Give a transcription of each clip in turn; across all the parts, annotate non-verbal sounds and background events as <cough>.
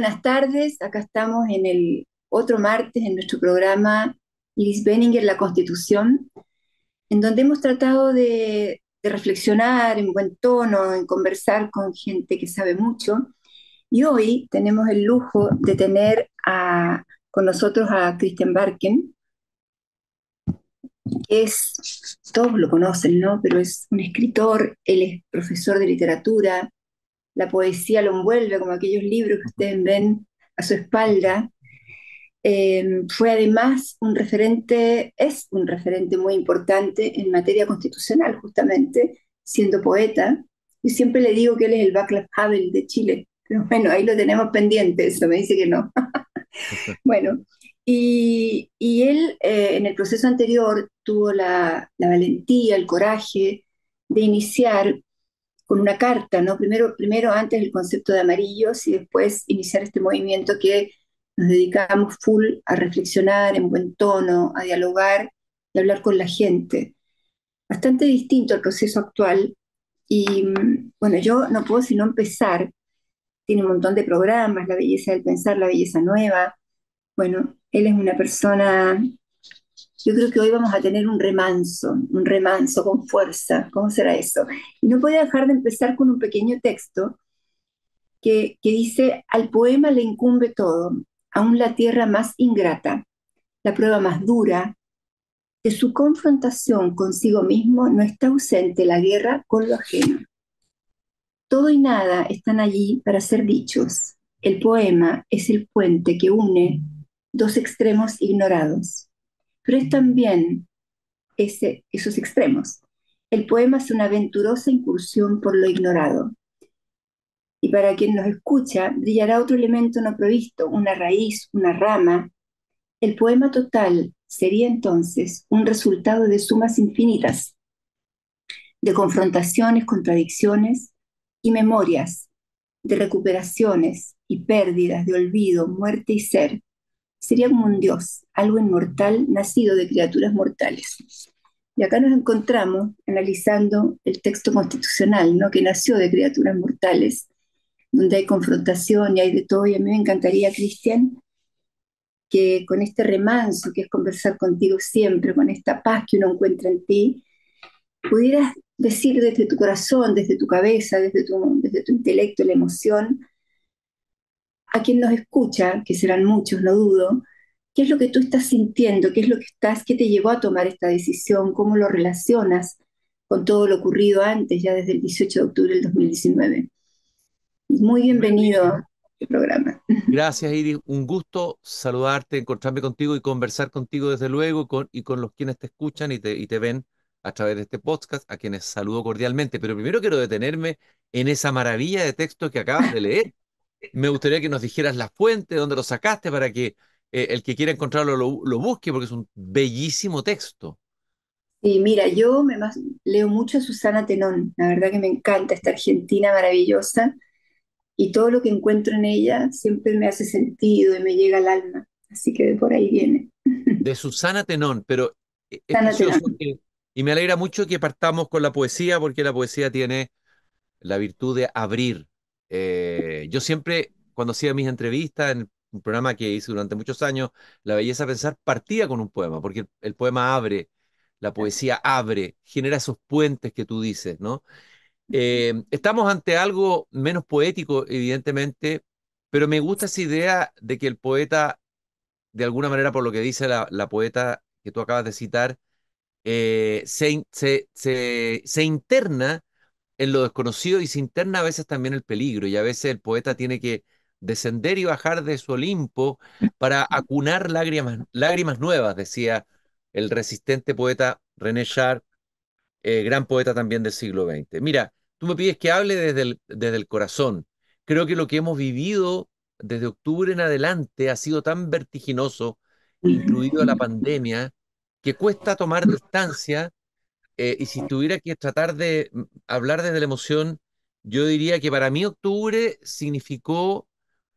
buenas tardes. Acá estamos en el otro martes en nuestro programa Liz Benninger, la Constitución, en donde hemos tratado de, reflexionar en buen tono, en conversar con gente que sabe mucho. Y hoy tenemos el lujo de tener con nosotros a Christian Barken, que es, todos lo conocen, ¿no? Pero es un escritor, él es profesor de literatura, la poesía lo envuelve, como aquellos libros que ustedes ven a su espalda. Eh, fue además un referente, es un referente muy importante en materia constitucional, justamente, siendo poeta. Yo siempre le digo que él es el Václav Havel de Chile, pero bueno, ahí lo tenemos pendiente, eso me dice que no. <laughs> bueno, y, y él eh, en el proceso anterior tuvo la, la valentía, el coraje de iniciar con una carta, ¿no? Primero, primero antes el concepto de amarillos y después iniciar este movimiento que nos dedicamos full a reflexionar en buen tono, a dialogar y hablar con la gente. Bastante distinto al proceso actual. Y bueno, yo no puedo sino empezar. Tiene un montón de programas, La belleza del pensar, La belleza nueva. Bueno, él es una persona yo creo que hoy vamos a tener un remanso, un remanso con fuerza. ¿Cómo será eso? Y no puedo dejar de empezar con un pequeño texto que, que dice, al poema le incumbe todo, aún la tierra más ingrata, la prueba más dura, de su confrontación consigo mismo no está ausente la guerra con lo ajeno. Todo y nada están allí para ser dichos. El poema es el puente que une dos extremos ignorados pero es también ese, esos extremos. El poema es una aventurosa incursión por lo ignorado. Y para quien nos escucha, brillará otro elemento no provisto, una raíz, una rama. El poema total sería entonces un resultado de sumas infinitas, de confrontaciones, contradicciones y memorias, de recuperaciones y pérdidas, de olvido, muerte y ser, sería como un dios, algo inmortal nacido de criaturas mortales. Y acá nos encontramos analizando el texto constitucional, ¿no? que nació de criaturas mortales, donde hay confrontación y hay de todo. Y a mí me encantaría, Cristian, que con este remanso que es conversar contigo siempre, con esta paz que uno encuentra en ti, pudieras decir desde tu corazón, desde tu cabeza, desde tu, desde tu intelecto, la emoción, a quien nos escucha, que serán muchos, no dudo, qué es lo que tú estás sintiendo, qué es lo que estás, qué te llevó a tomar esta decisión, cómo lo relacionas con todo lo ocurrido antes, ya desde el 18 de octubre del 2019. Muy bienvenido al programa. <laughs> Gracias, Iris. Un gusto saludarte, encontrarme contigo y conversar contigo desde luego con, y con los quienes te escuchan y te, y te ven a través de este podcast, a quienes saludo cordialmente. Pero primero quiero detenerme en esa maravilla de texto que acabas de leer me gustaría que nos dijeras la fuente, dónde lo sacaste, para que eh, el que quiera encontrarlo lo, busque, porque es un bellísimo texto. Sí, mira, yo me leo mucho a Susana Tenón, la verdad que me encanta esta argentina maravillosa y todo lo que encuentro en ella siempre me hace sentido y me llega al alma, así que por ahí viene. <laughs> De Susana Tenón, pero eh, es y me alegra mucho que partamos con la poesía, porque la poesía tiene la virtud de abrir, eh, yo siempre, cuando hacía mis entrevistas en un programa que hice durante muchos años, La Belleza Pensar, partía con un poema, porque el, poema abre, la poesía abre, genera esos puentes que tú dices, ¿no? Eh, estamos ante algo menos poético, evidentemente, pero me gusta esa idea de que el poeta, de alguna manera, por lo que dice la, poeta que tú acabas de citar, eh, se, se, se interna en lo desconocido y se interna a veces también el peligro y a veces el poeta tiene que descender y bajar de su Olimpo para acunar lágrimas, lágrimas nuevas, decía el resistente poeta René Char, eh, gran poeta también del siglo XX. Mira, tú me pides que hable desde el, desde el corazón. Creo que lo que hemos vivido desde octubre en adelante ha sido tan vertiginoso, incluido la pandemia, que cuesta tomar distancia eh, y si tuviera que tratar de mm, hablar desde la emoción, yo diría que para mí octubre significó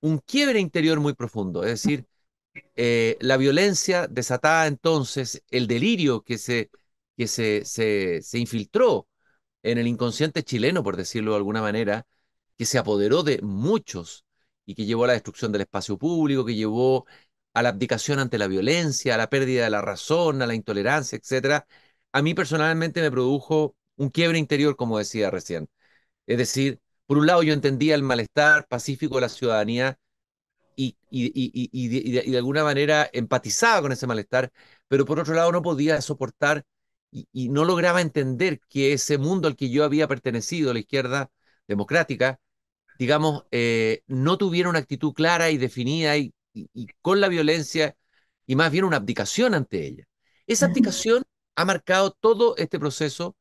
un quiebre interior muy profundo, es decir, eh, la violencia desatada entonces, el delirio que, se, que se, se, se infiltró en el inconsciente chileno, por decirlo de alguna manera, que se apoderó de muchos y que llevó a la destrucción del espacio público, que llevó a la abdicación ante la violencia, a la pérdida de la razón, a la intolerancia, etcétera, a mí personalmente me produjo un quiebre interior, como decía recién. Es decir, por un lado yo entendía el malestar pacífico de la ciudadanía y, de, alguna manera empatizaba con ese malestar, pero por otro lado no podía soportar y, no lograba entender que ese mundo al que yo había pertenecido, la izquierda democrática, digamos, eh, no tuviera una actitud clara y definida y, con la violencia y más bien una abdicación ante ella. Esa abdicación ha marcado todo este proceso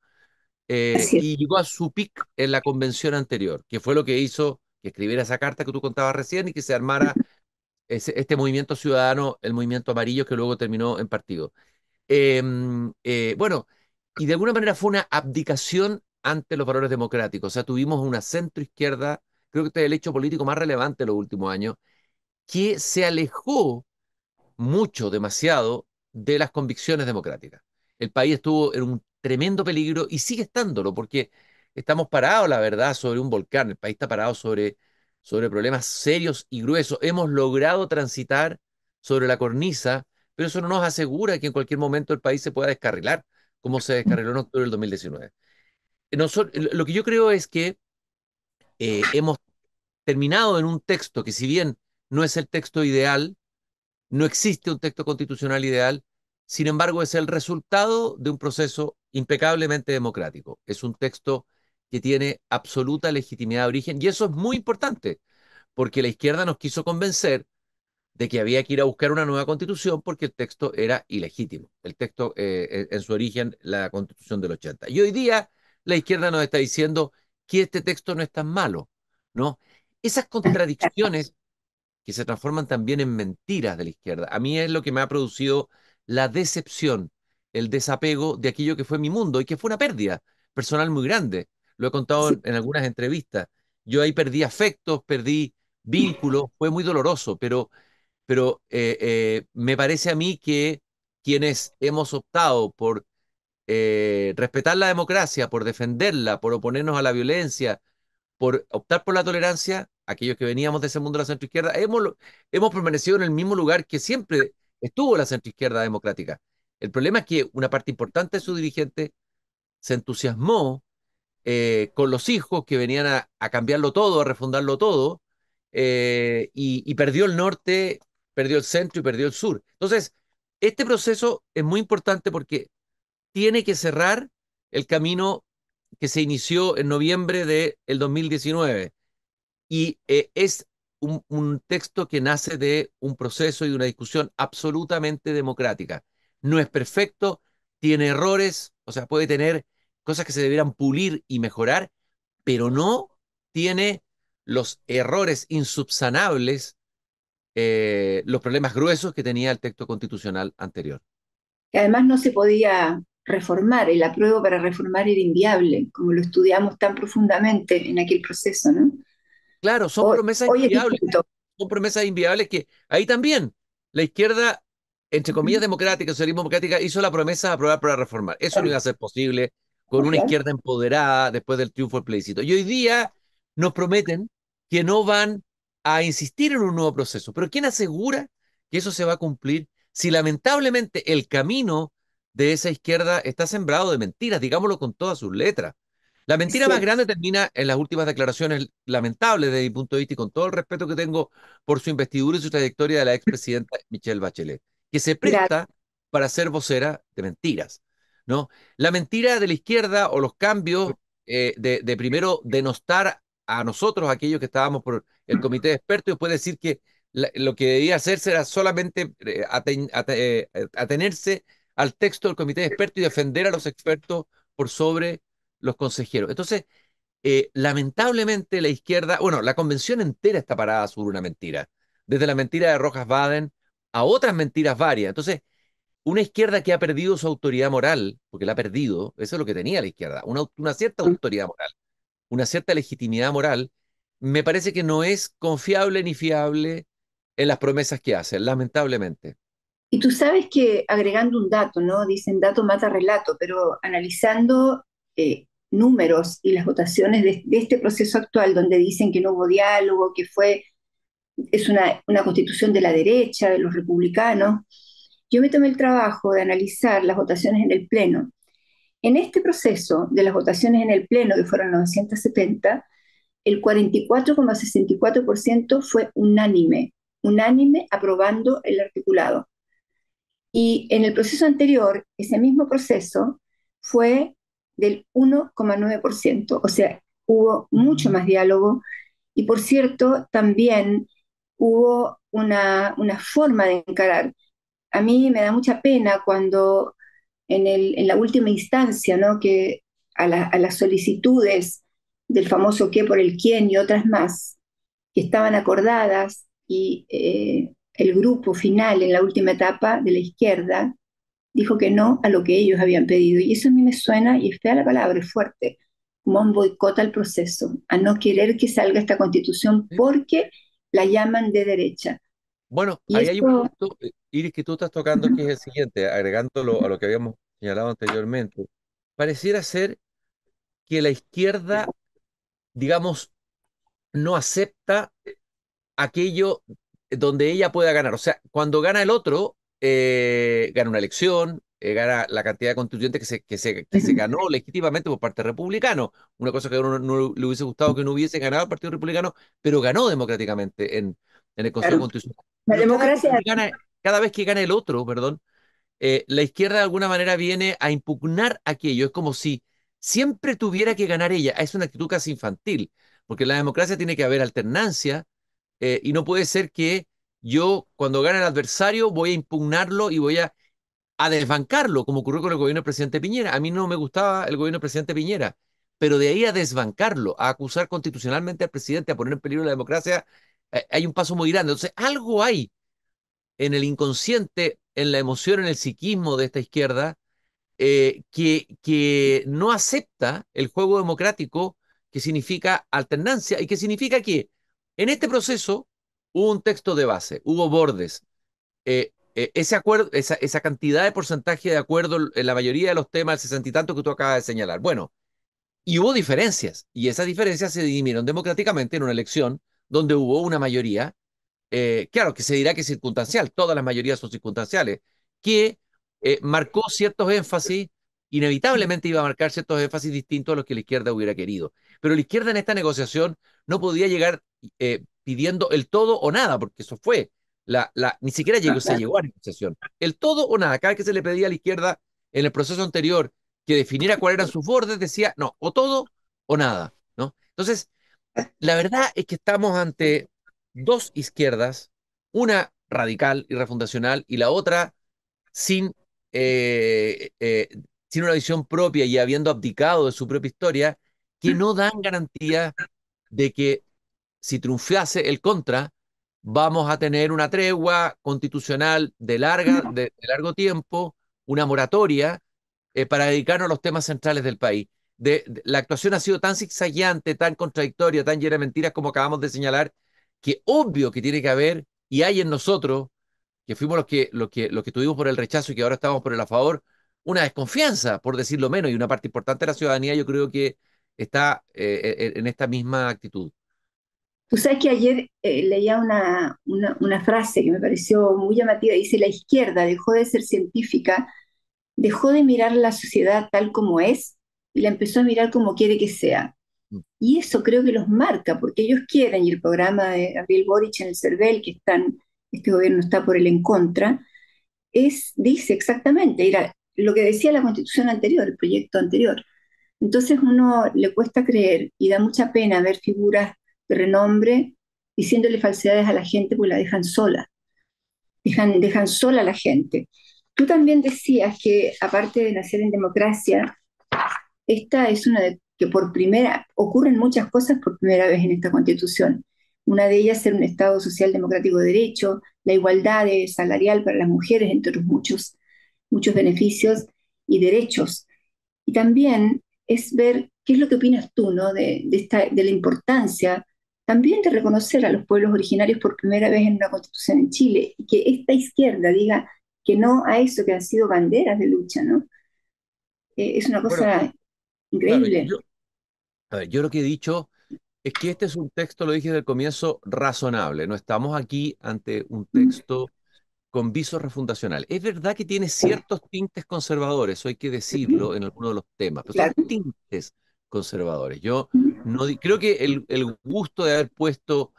eh, y llegó a su pic en la convención anterior, que fue lo que hizo que escribiera esa carta que tú contabas recién y que se armara este movimiento ciudadano, el movimiento amarillo, que luego terminó en partido. Em, eh, bueno, y de alguna manera fue una abdicación ante los valores democráticos. O sea, tuvimos una centro izquierda, creo que este es el hecho político más relevante de los últimos años, que se alejó mucho, demasiado, de las convicciones democráticas. El país estuvo en un tremendo peligro y sigue estándolo, porque estamos parados, la verdad, sobre un volcán. El país está parado sobre, sobre problemas serios y gruesos. Hemos logrado transitar sobre la cornisa, pero eso no nos asegura que en cualquier momento el país se pueda descarrilar, como se descarriló en octubre del 2019. lo que yo creo es que eh, hemos terminado en un texto que si bien no es el texto ideal, no existe un texto constitucional ideal, sin embargo es el resultado de un proceso impecablemente democrático. Es un texto que tiene absoluta legitimidad de origen y eso es muy importante, porque la izquierda nos quiso convencer de que había que ir a buscar una nueva constitución porque el texto era ilegítimo. El texto, eh, en su origen, la constitución del 80. Y hoy día la izquierda nos está diciendo que este texto no es tan malo, ¿no? Esas contradicciones que se transforman también en mentiras de la izquierda, a mí es lo que me ha producido la decepción, el desapego de aquello que fue mi mundo y que fue una pérdida personal muy grande. Lo he contado en, algunas entrevistas. Yo ahí perdí afectos, perdí vínculos, fue muy doloroso, pero, pero eh, eh, me parece a mí que quienes hemos optado por eh, respetar la democracia, por defenderla, por oponernos a la violencia, por optar por la tolerancia, aquellos que veníamos de ese mundo de la centroizquierda, hemos, hemos permanecido en el mismo lugar que siempre estuvo la centroizquierda democrática. El problema es que una parte importante de su dirigente se entusiasmó eh, con los hijos que venían a, cambiarlo todo, a refundarlo todo, eh, y, perdió el norte, perdió el centro y perdió el sur. Entonces, este proceso es muy importante porque tiene que cerrar el camino que se inició en noviembre del 2019 y eh, es un, texto que nace de un proceso y de una discusión absolutamente democrática. No es perfecto, tiene errores, o sea, puede tener cosas que se debieran pulir y mejorar, pero no tiene los errores insubsanables, eh, los problemas gruesos que tenía el texto constitucional anterior. Además no se podía reformar, el apruebo para reformar era inviable, como lo estudiamos tan profundamente en aquel proceso, ¿no? Claro, son promesas inviables. Son promesas inviables que ahí también la izquierda, entre comillas democrática, socialismo democrática, hizo la promesa de aprobar para reformar. Eso no iba a ser posible con una izquierda empoderada después del triunfo del plebiscito. Y hoy día nos prometen que no van a insistir en un nuevo proceso. Pero ¿quién asegura que eso se va a cumplir si lamentablemente el camino de esa izquierda está sembrado de mentiras, digámoslo con todas sus letras? La mentira más grande termina en las últimas declaraciones lamentables desde mi punto de vista y con todo el respeto que tengo por su investidura y su trayectoria de la expresidenta <laughs> Michelle Bachelet, que se presta para ser vocera de mentiras. ¿no? La mentira de la izquierda o los cambios eh, de, primero denostar a nosotros, aquellos que estábamos por el <clears throat> comité de expertos, y después decir que lo que debía hacerse era solamente eh, eh, atenerse al texto del comité de expertos y defender a los expertos por sobre los consejeros. Entonces, eh, lamentablemente la izquierda, bueno, la convención entera está parada sobre una mentira, desde la mentira de Rojas Baden a otras mentiras varias. Entonces, una izquierda que ha perdido su autoridad moral, porque la ha perdido, eso es lo que tenía la izquierda, una, una cierta autoridad moral, una cierta legitimidad moral, me parece que no es confiable ni fiable en las promesas que hace, lamentablemente. Y tú sabes que agregando un dato, ¿no? Dicen dato mata relato, pero analizando eh, números y las votaciones de, este proceso actual, donde dicen que no hubo diálogo, que fue es una, una constitución de la derecha, de los republicanos. Yo me tomé el trabajo de analizar las votaciones en el Pleno. En este proceso de las votaciones en el Pleno, que fueron 970, el 44,64% fue unánime, unánime aprobando el articulado. Y en el proceso anterior, ese mismo proceso fue del 1,9%, o sea, hubo mucho más diálogo y por cierto, también hubo una, una forma de encarar. A mí me da mucha pena cuando en, el, en la última instancia, ¿no? que a, a, las solicitudes del famoso qué por el quién y otras más, que estaban acordadas y eh, el grupo final en la última etapa de la izquierda dijo que no a lo que ellos habían pedido. Y eso a mí me suena, y es fea la palabra, es fuerte, como un boicot al proceso, a no querer que salga esta constitución porque la llaman de derecha. Bueno, ahí hay un punto, eh, Iris, que tú estás tocando, que es el siguiente, agregándolo a lo que habíamos señalado anteriormente. Pareciera ser que la izquierda, digamos, no acepta aquello donde ella pueda ganar. O sea, cuando gana el otro, eh, gana una elección, eh, gana la cantidad de constituyentes que se, que se, que se <laughs> ganó legítimamente por parte republicano. Una cosa que a uno no le hubiese gustado que no hubiese ganado el Partido Republicano, pero ganó democráticamente en, en el Consejo Constitucional. La democracia. Cada vez, gana, cada vez que gana el otro, perdón, eh, la izquierda de alguna manera viene a impugnar aquello. Es como si siempre tuviera que ganar ella. Es una actitud casi infantil, porque en la democracia tiene que haber alternancia eh, y no puede ser que yo, cuando gane el adversario, voy a impugnarlo y voy a, desbancarlo, como ocurrió con el gobierno del presidente Piñera. A mí no me gustaba el gobierno del presidente Piñera, pero de ahí a desbancarlo, a acusar constitucionalmente al presidente, a poner en peligro la democracia, eh, hay un paso muy grande. Entonces, algo hay en el inconsciente, en la emoción, en el psiquismo de esta izquierda, eh, que no acepta el juego democrático que significa alternancia y que significa que en este proceso hubo un texto de base, hubo bordes. Eh, eh, ese acuerdo, esa, esa, cantidad de porcentaje de acuerdo en la mayoría de los temas, el sesenta y tanto que tú acabas de señalar. Bueno, y hubo diferencias, y esas diferencias se dirimieron democráticamente en una elección donde hubo una mayoría, eh, claro que se dirá que es circunstancial, todas las mayorías son circunstanciales, que eh, marcó ciertos énfasis, inevitablemente iba a marcar ciertos énfasis distintos a los que la izquierda hubiera querido. Pero la izquierda en esta negociación no podía llegar eh, pidiendo el todo o nada, porque eso fue. La, la, ni siquiera llegó, se llegó a negociación. El todo o nada. Cada vez que se le pedía a la izquierda en el proceso anterior que definiera cuáles eran sus bordes, decía, no, o todo o nada. ¿no? Entonces, la verdad es que estamos ante dos izquierdas, una radical y refundacional y la otra sin, eh, eh, sin una visión propia y habiendo abdicado de su propia historia, que no dan garantía de que si triunfase el contra, vamos a tener una tregua constitucional de, larga, de, largo tiempo, una moratoria eh, para dedicarnos a los temas centrales del país. De, de, la actuación ha sido tan zigzagueante, tan contradictoria, tan llena de mentiras como acabamos de señalar, que obvio que tiene que haber, y hay en nosotros, que fuimos los que, los que, los que tuvimos por el rechazo y que ahora estamos por el a favor, una desconfianza, por decirlo menos, y una parte importante de la ciudadanía yo creo que está eh, en esta misma actitud. Tú sabes que ayer eh, leía una, una, una, frase que me pareció muy llamativa, dice, la izquierda dejó de ser científica, dejó de mirar la sociedad tal como es y la empezó a mirar como quiere que sea. Mm. Y eso creo que los marca, porque ellos quieren, y el programa de Gabriel Boric en el CERVEL, que están, este gobierno está por el en contra, es, dice exactamente, era lo que decía la constitución anterior, el proyecto anterior. Entonces uno le cuesta creer y da mucha pena ver figuras de renombre diciéndole falsedades a la gente porque la dejan sola. Dejan, sola a la gente. Tú también decías que, aparte de nacer en democracia, esta es una de que por primera, ocurren muchas cosas por primera vez en esta constitución. Una de ellas ser un Estado social democrático de derecho, la igualdad salarial para las mujeres, entre otros muchos, muchos beneficios y derechos. Y también es ver qué es lo que opinas tú ¿no? de, de, esta, de la importancia también de reconocer a los pueblos originarios por primera vez en una constitución en Chile y que esta izquierda diga que no a eso que han sido banderas de lucha, ¿no? Eh, es una cosa bueno, increíble. Claro, yo, a ver, yo lo que he dicho es que este es un texto, lo dije desde el comienzo, razonable. No estamos aquí ante un texto con viso refundacional. Es verdad que tiene ciertos tintes conservadores, eso hay que decirlo en algunos de los temas, pero son tintes conservadores. Yo no creo que el, el, gusto de haber puesto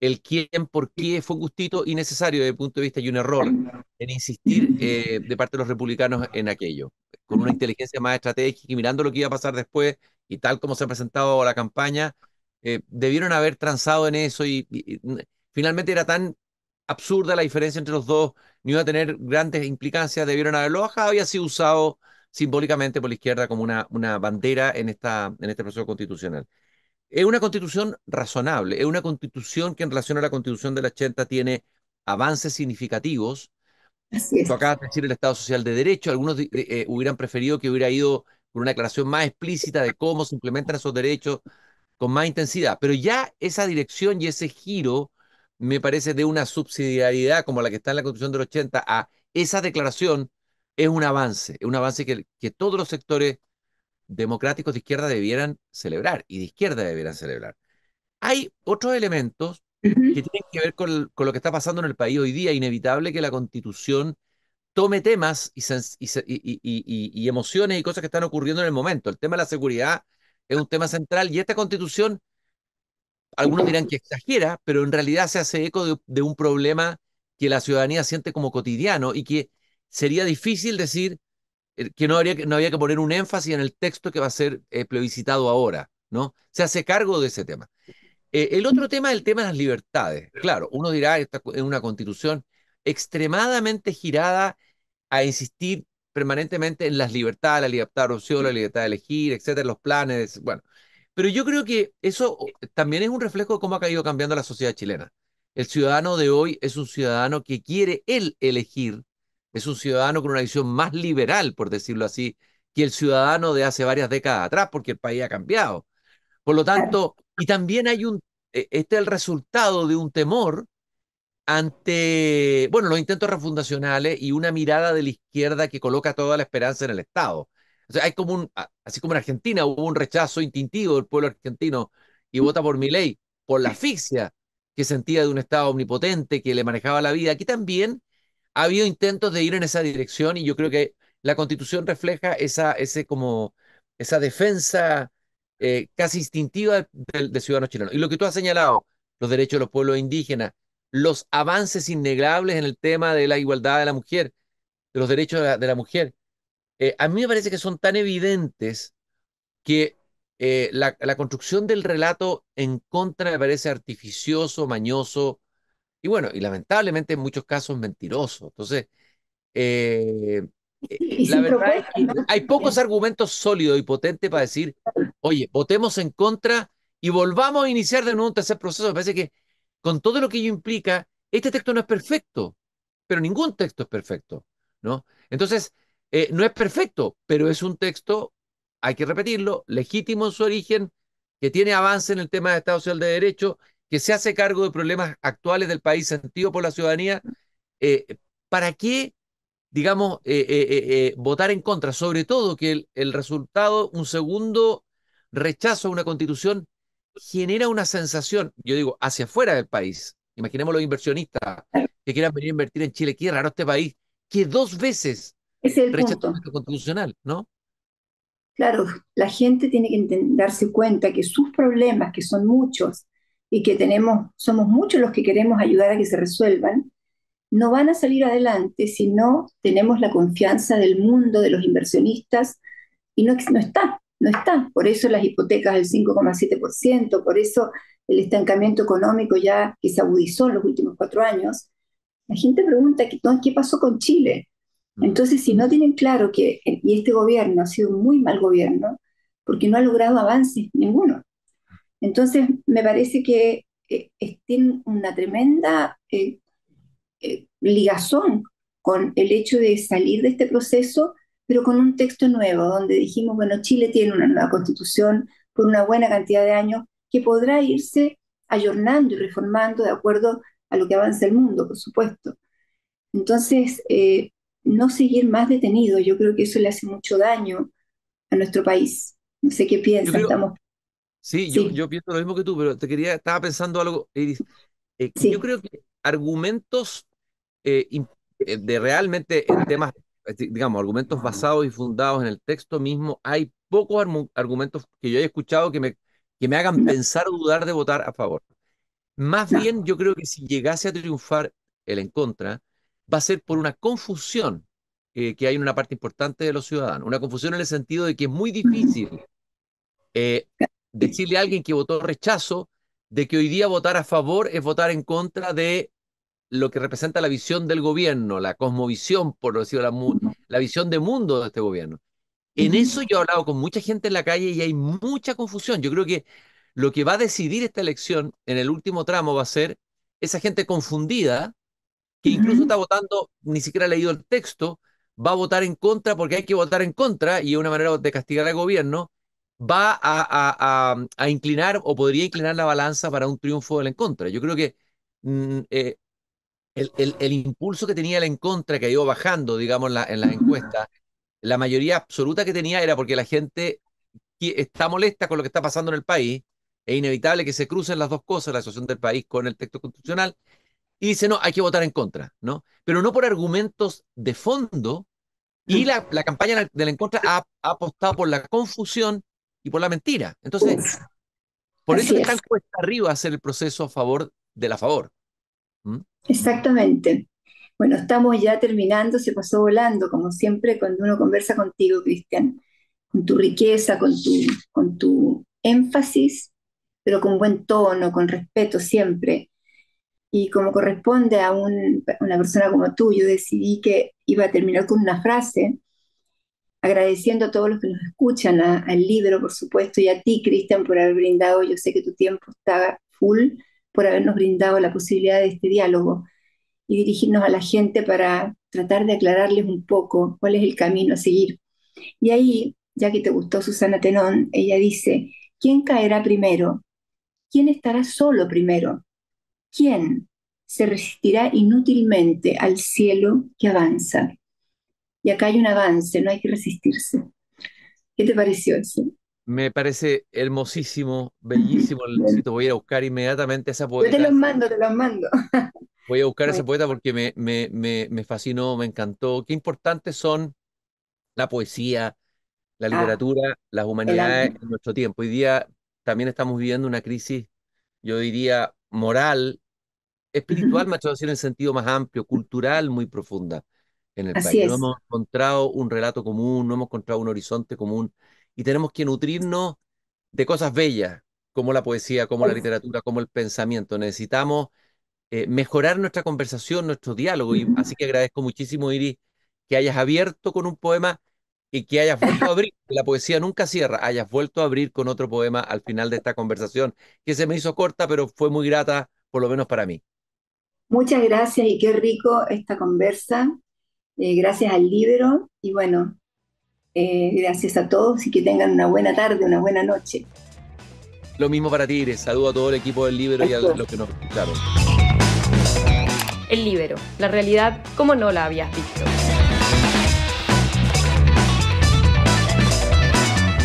el quién, por qué, fue un gustito innecesario desde el punto de vista y un error en insistir eh, de parte de los republicanos en aquello, con una inteligencia más estratégica y mirando lo que iba a pasar después y tal como se ha presentado la campaña, eh, debieron haber transado en eso y, finalmente era tan absurda la diferencia entre los dos, ni iba a tener grandes implicancias, debieron haberlo bajado, había sido usado simbólicamente por la izquierda como una, una bandera en, esta, en este proceso constitucional. Es una constitución razonable, es una constitución que en relación a la constitución del 80 tiene avances significativos. Así Tú acabas de decir el Estado Social de Derecho, algunos eh, hubieran preferido que hubiera ido por una declaración más explícita de cómo se implementan esos derechos con más intensidad, pero ya esa dirección y ese giro me parece de una subsidiariedad como la que está en la Constitución del 80 a esa declaración es un avance, es un avance que, que todos los sectores democráticos de izquierda debieran celebrar y de izquierda debieran celebrar. Hay otros elementos que tienen que ver con, lo que está pasando en el país hoy día, inevitable que la constitución tome temas y, y, emociones y cosas que están ocurriendo en el momento. El tema de la seguridad es un tema central y esta constitución, algunos dirán que exagera, pero en realidad se hace eco de, un problema que la ciudadanía siente como cotidiano y que sería difícil decir eh, que no, habría, no había que poner un énfasis en el texto que va a ser eh, plebiscitado ahora, ¿no? Se hace cargo de ese tema. Eh, el otro tema es el tema de las libertades. Claro, uno dirá, esta es una constitución extremadamente girada a insistir permanentemente en las libertades, la libertad de opción, la libertad de elegir, etcétera, los planes, bueno. Pero yo creo que eso también es un reflejo de cómo ha ido cambiando la sociedad chilena. El ciudadano de hoy es un ciudadano que quiere él elegir es un ciudadano con una visión más liberal, por decirlo así, que el ciudadano de hace varias décadas atrás, porque el país ha cambiado. Por lo tanto, y también hay un, e, este es el resultado de un temor ante, bueno, los intentos refundacionales y una mirada de la izquierda que coloca toda la esperanza en el Estado. O sea, hay como un, así como en Argentina hubo un rechazo instintivo del pueblo argentino y vota por mi ley, por la asfixia que sentía de un Estado omnipotente que le manejaba la vida. Aquí también ha habido intentos de ir en esa dirección y yo creo que la constitución refleja esa, ese como, esa defensa eh, casi instintiva del, ciudadano chileno. Y lo que tú has señalado, los derechos de los pueblos indígenas, los avances innegables en el tema de la igualdad de la mujer, de los derechos de la, mujer, eh, a mí me parece que son tan evidentes que eh, la, la, construcción del relato en contra me parece artificioso, mañoso, y bueno, y lamentablemente en muchos casos mentiroso. Entonces, eh, la verdad es que hay pocos argumentos sólidos y potentes para decir, oye, votemos en contra y volvamos a iniciar de nuevo un tercer proceso. Me parece que con todo lo que ello implica, este texto no es perfecto, pero ningún texto es perfecto, ¿no? Entonces, eh, no es perfecto, pero es un texto, hay que repetirlo, legítimo en su origen, que tiene avance en el tema de Estado Social de Derecho que se hace cargo de problemas actuales del país sentido por la ciudadanía, eh, ¿para qué, digamos, eh, votar en contra? Sobre todo que el, resultado, un segundo rechazo a una constitución, genera una sensación, yo digo, hacia afuera del país. Imaginemos los inversionistas que quieran venir a invertir en Chile, qué raro este país, que dos veces es el punto. constitucional, ¿no? Claro, la gente tiene que darse cuenta que sus problemas, que son muchos, y que tenemos, somos muchos los que queremos ayudar a que se resuelvan, no van a salir adelante si no tenemos la confianza del mundo, de los inversionistas, y no, no está, no está. Por eso las hipotecas del 5,7%, por eso el estancamiento económico ya que se agudizó en los últimos cuatro años. La gente pregunta, ¿qué pasó con Chile? Entonces, si no tienen claro que, y este gobierno ha sido un muy mal gobierno, porque no ha logrado avances ninguno. Entonces, me parece que eh, tiene una tremenda eh, eh, ligazón con el hecho de salir de este proceso, pero con un texto nuevo, donde dijimos, bueno, Chile tiene una nueva constitución por una buena cantidad de años que podrá irse ayornando y reformando de acuerdo a lo que avanza el mundo, por supuesto. Entonces, no seguir más detenido, yo creo que eso le hace mucho daño a nuestro país. No sé qué piensan, estamos Sí, Yo, yo pienso lo mismo que tú, pero te quería, estaba pensando algo, Iris. Eh, yo creo que argumentos eh, eh, de realmente en temas, digamos, argumentos basados y fundados en el texto mismo, hay pocos argumentos que yo haya escuchado que me, que me hagan pensar o dudar de votar a favor. Más bien, yo creo que si llegase a triunfar el en contra, va a ser por una confusión que hay en una parte importante de los ciudadanos. Una confusión en el sentido de que es muy difícil decirle a alguien que votó rechazo de que hoy día votar a favor es votar en contra de lo que representa la visión del gobierno, la cosmovisión, por decirlo, la, la visión de mundo de este gobierno. En eso yo he hablado con mucha gente en la calle y hay mucha confusión. Yo creo que lo que va a decidir esta elección en el último tramo va a ser esa gente confundida, que incluso está votando, ni siquiera ha leído el texto, va a votar en contra porque hay que votar en contra y es una manera de castigar al gobierno, va a, inclinar o podría inclinar la balanza para un triunfo del en contra. Yo creo que mm, eh, el, impulso que tenía el en contra, que ha ido bajando, digamos, en, la, en las encuestas, la mayoría absoluta que tenía era porque la gente está molesta con lo que está pasando en el país, es inevitable que se crucen las dos cosas, la situación del país con el texto constitucional, y dice, no, hay que votar en contra, ¿no? Pero no por argumentos de fondo, y la, campaña del en contra ha, apostado por la confusión y por la mentira. Entonces, por eso es tan cuesta arriba hacer el proceso a favor de la favor. ¿Mm? Exactamente. Bueno, estamos ya terminando, se pasó volando, como siempre, cuando uno conversa contigo, Cristian, con tu riqueza, con tu, con tu énfasis, pero con buen tono, con respeto siempre. Y como corresponde a una persona como tú, yo decidí que iba a terminar con una frase, agradeciendo a todos los que nos escuchan, al libro, por supuesto, y a ti, Cristian, por haber brindado, yo sé que tu tiempo está full, por habernos brindado la posibilidad de este diálogo y dirigirnos a la gente para tratar de aclararles un poco cuál es el camino a seguir. Y ahí, ya que te gustó Susana Tenón, ella dice, ¿quién caerá primero? ¿Quién estará solo primero? ¿Quién se resistirá inútilmente al cielo que avanza? Y acá hay un avance, no hay que resistirse. ¿Qué te pareció eso? Me parece hermosísimo, <laughs> bellísimo. Voy a ir a buscar inmediatamente esa poeta. Yo te los mando, te los mando. <laughs> Voy a buscar a ese poeta porque me, me, me, fascinó, me encantó. Qué importantes son la poesía, la ah, literatura, las humanidades en nuestro tiempo. Hoy día también estamos viviendo una crisis, yo diría, moral, espiritual, <laughs> uh -huh. en el sentido más amplio, cultural muy profunda en el país. No hemos encontrado un relato común, no hemos encontrado un horizonte común y tenemos que nutrirnos de cosas bellas, como la poesía, como la literatura, como el pensamiento. Necesitamos eh, mejorar nuestra conversación, nuestro diálogo. Y <laughs> así que agradezco muchísimo, Iris, que hayas abierto con un poema y que hayas vuelto a abrir. La poesía nunca cierra, hayas vuelto a abrir con otro poema al final de esta conversación, que se me hizo corta, pero fue muy grata, por lo menos para mí. Muchas gracias y qué rico esta conversa. Eh, gracias al libro y bueno, eh, gracias a todos y que tengan una buena tarde, una buena noche. Lo mismo para ti, Iris. Saludo a todo el equipo del libro y a los que nos escucharon. El libro, la realidad como no la habías visto.